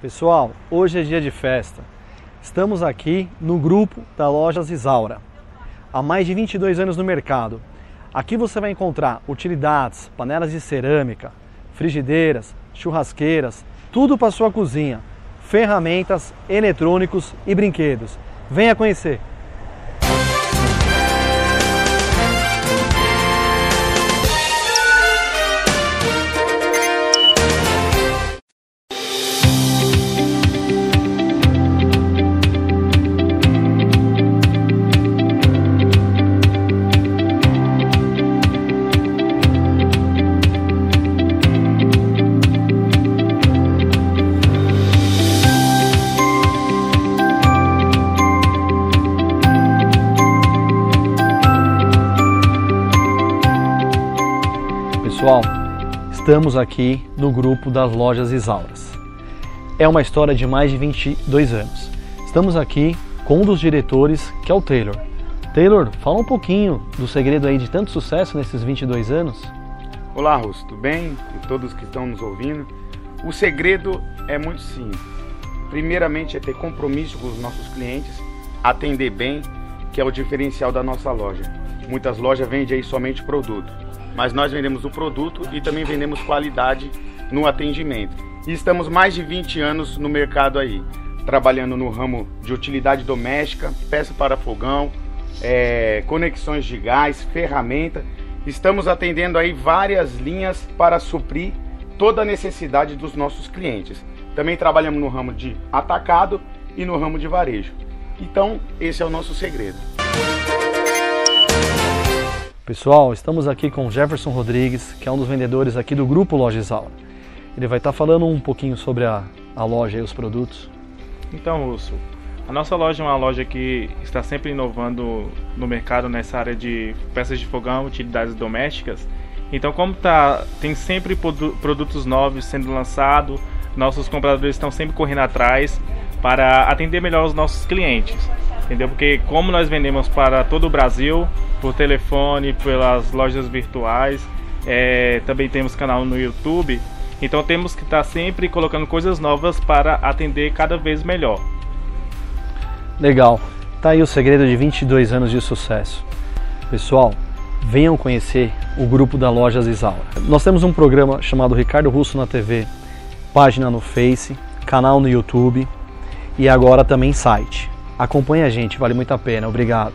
Pessoal, hoje é dia de festa. Estamos aqui no grupo da Lojas Isaura. Há mais de 22 anos no mercado. Aqui você vai encontrar utilidades, panelas de cerâmica, frigideiras, churrasqueiras, tudo para sua cozinha, ferramentas, eletrônicos e brinquedos. Venha conhecer. Pessoal, estamos aqui no grupo das lojas Isauras. É uma história de mais de 22 anos. Estamos aqui com um dos diretores, que é o Taylor. Taylor, fala um pouquinho do segredo aí de tanto sucesso nesses 22 anos. Olá, Russo, tudo bem? E todos que estão nos ouvindo. O segredo é muito simples. Primeiramente é ter compromisso com os nossos clientes, atender bem, que é o diferencial da nossa loja. Muitas lojas vendem aí somente produto, mas nós vendemos o produto e também vendemos qualidade no atendimento. E estamos mais de 20 anos no mercado aí, trabalhando no ramo de utilidade doméstica, peça para fogão, é, conexões de gás, ferramenta. Estamos atendendo aí várias linhas para suprir toda a necessidade dos nossos clientes. Também trabalhamos no ramo de atacado e no ramo de varejo. Então, esse é o nosso segredo. Pessoal, estamos aqui com Jefferson Rodrigues, que é um dos vendedores aqui do Grupo Loja Isaura. Ele vai estar falando um pouquinho sobre a, a loja e os produtos. Então, Russo, a nossa loja é uma loja que está sempre inovando no mercado nessa área de peças de fogão, utilidades domésticas. Então, como tá, tem sempre produtos novos sendo lançados, nossos compradores estão sempre correndo atrás para atender melhor os nossos clientes. Entendeu? Porque como nós vendemos para todo o Brasil, por telefone, pelas lojas virtuais, é, também temos canal no YouTube, então temos que estar sempre colocando coisas novas para atender cada vez melhor. Legal. Tá aí o segredo de 22 anos de sucesso. Pessoal, venham conhecer o grupo da Lojas Isaura. Nós temos um programa chamado Ricardo Russo na TV, página no Face, canal no YouTube e agora também site. Acompanhe a gente, vale muito a pena. Obrigado.